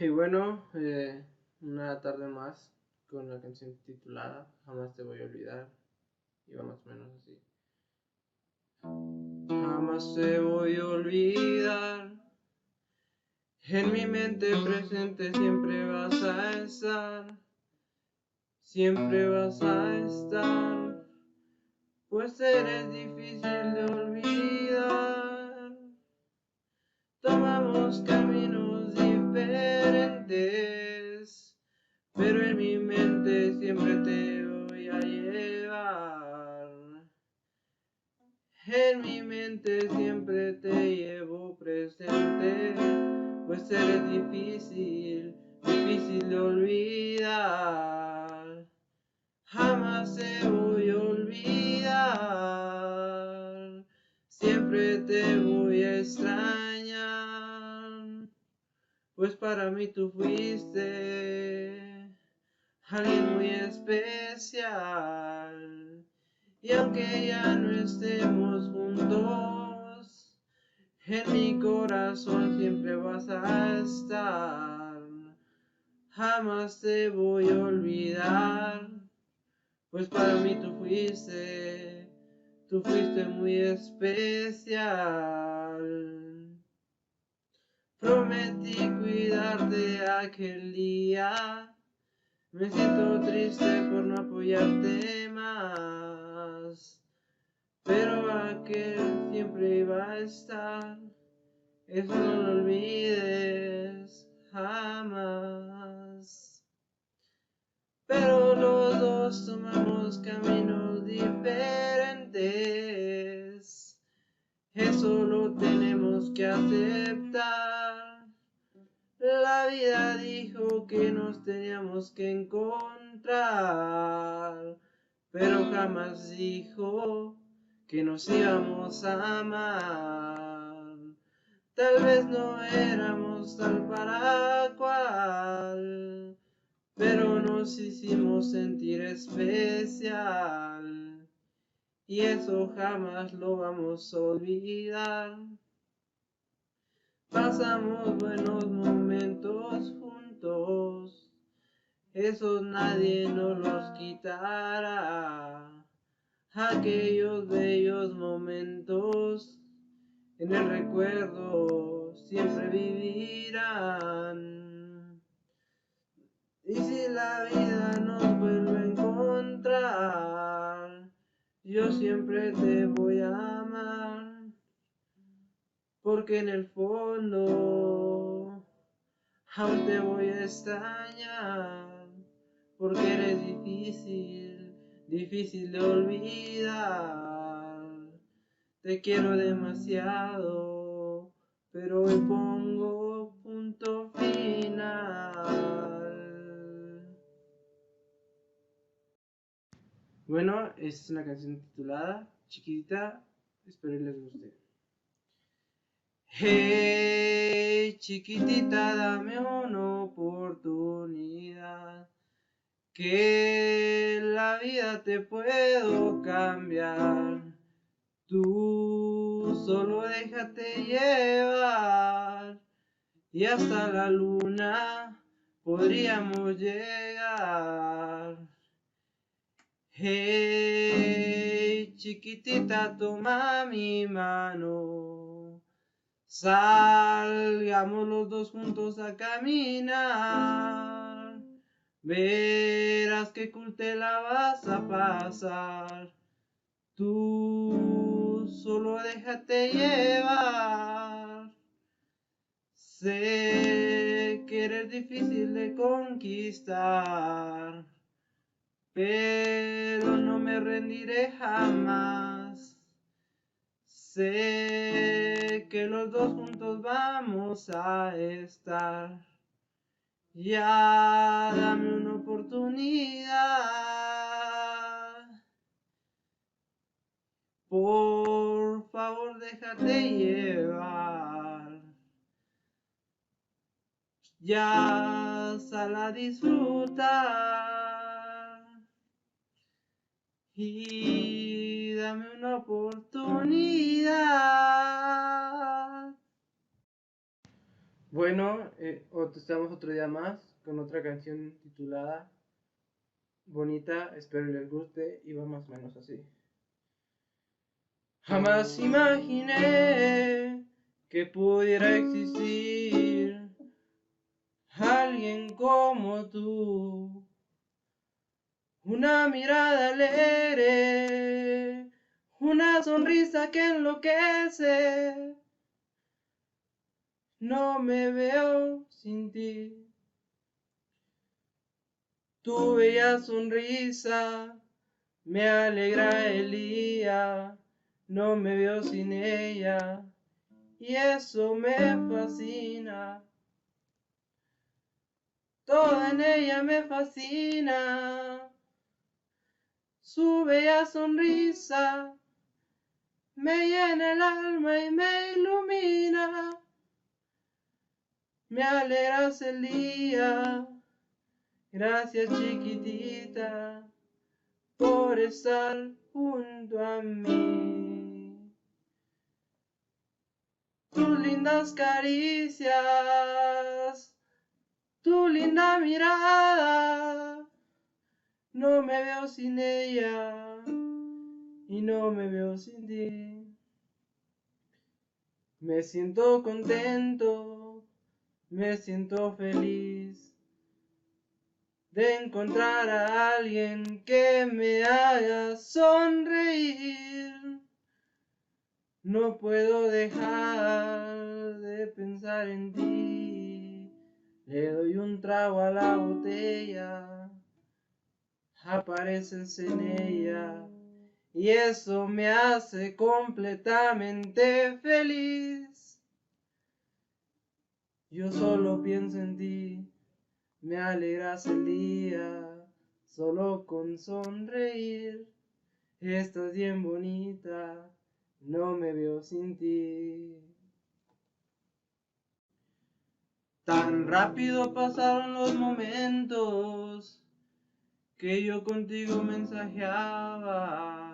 Y bueno, eh, una tarde más con la canción titulada Jamás te voy a olvidar. Y va más o menos así. Jamás te voy a olvidar. En mi mente presente siempre vas a estar. Siempre vas a estar. Pues eres difícil de olvidar. Tomamos caminos Pero en mi mente siempre te voy a llevar. En mi mente siempre te llevo presente, pues eres difícil, difícil de olvidar. Jamás te voy a olvidar, siempre te voy a extrañar, pues para mí tú fuiste alguien muy especial. Y aunque ya no estemos juntos, en mi corazón siempre vas a estar. Jamás te voy a olvidar, pues para mí tú fuiste, tú fuiste muy especial. Prometí cuidarte aquel día me siento triste por no apoyarte más, pero aquel siempre iba a estar, eso no lo olvides jamás. Pero los dos tomamos caminos diferentes, eso lo tenemos que aceptar. La vida dijo que nos teníamos que encontrar, pero jamás dijo que nos íbamos a amar. Tal vez no éramos tal para cual, pero nos hicimos sentir especial. Y eso jamás lo vamos a olvidar. Pasamos buenos momentos juntos, esos nadie nos los quitará. Aquellos bellos momentos en el recuerdo siempre vivirán. Y si la vida nos vuelve a encontrar, yo siempre te voy a amar porque en el fondo aún te voy a extrañar, porque eres difícil, difícil de olvidar. Te quiero demasiado, pero hoy pongo punto final. Bueno, es una canción titulada Chiquita, espero les guste. Hey, chiquitita, dame una oportunidad. Que la vida te puedo cambiar. Tú solo déjate llevar. Y hasta la luna podríamos llegar. Hey, chiquitita, toma mi mano. Salgamos los dos juntos a caminar. Verás que cool te la vas a pasar. Tú solo déjate llevar. Sé que eres difícil de conquistar, pero no me rendiré jamás. Sé que los dos juntos vamos a estar. Ya dame una oportunidad. Por favor, déjate llevar. Ya sal a disfrutar. Y dame una oportunidad. Bueno, eh, estamos otro día más con otra canción titulada Bonita, espero les guste y va más o menos así. Jamás imaginé que pudiera existir alguien como tú. Una mirada alegre, una sonrisa que enloquece no me veo sin ti. Tu bella sonrisa me alegra el día, no me veo sin ella y eso me fascina. Toda en ella me fascina. Su bella sonrisa me llena el alma y me ilumina me alegras el día. Gracias chiquitita por estar junto a mí. Tus lindas caricias, tu linda mirada, no me veo sin ella y no me veo sin ti. Me siento contento me siento feliz de encontrar a alguien que me haga sonreír. No puedo dejar de pensar en ti. Le doy un trago a la botella, apareces en ella y eso me hace completamente feliz. Yo solo pienso en ti, me alegras el día, solo con sonreír. Estás bien bonita, no me veo sin ti. Tan rápido pasaron los momentos que yo contigo mensajeaba.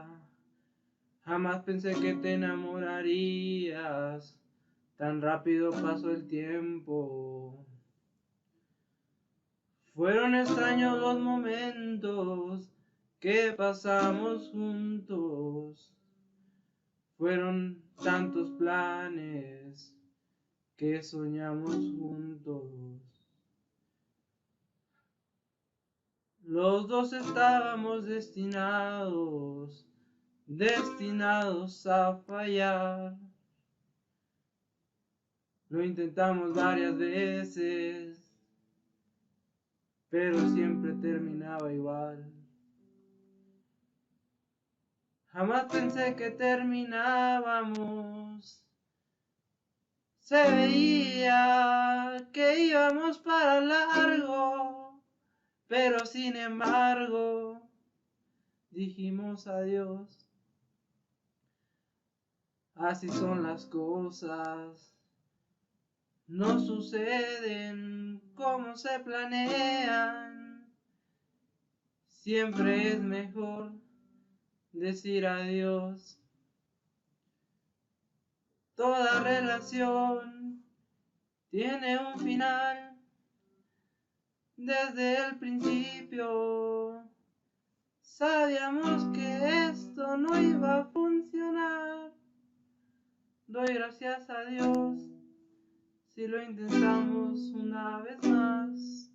Jamás pensé que te enamorarías Tan rápido pasó el tiempo. Fueron extraños los momentos que pasamos juntos. Fueron tantos planes que soñamos juntos. Los dos estábamos destinados, destinados a fallar. Lo intentamos varias veces, pero siempre terminaba igual. Jamás pensé que terminábamos. Se veía que íbamos para largo, pero sin embargo dijimos adiós. Así son las cosas no suceden como se planean. Siempre es mejor decir adiós. Toda relación tiene un final. Desde el principio sabíamos que esto no iba a funcionar. Doy gracias a Dios si lo intentamos una vez más.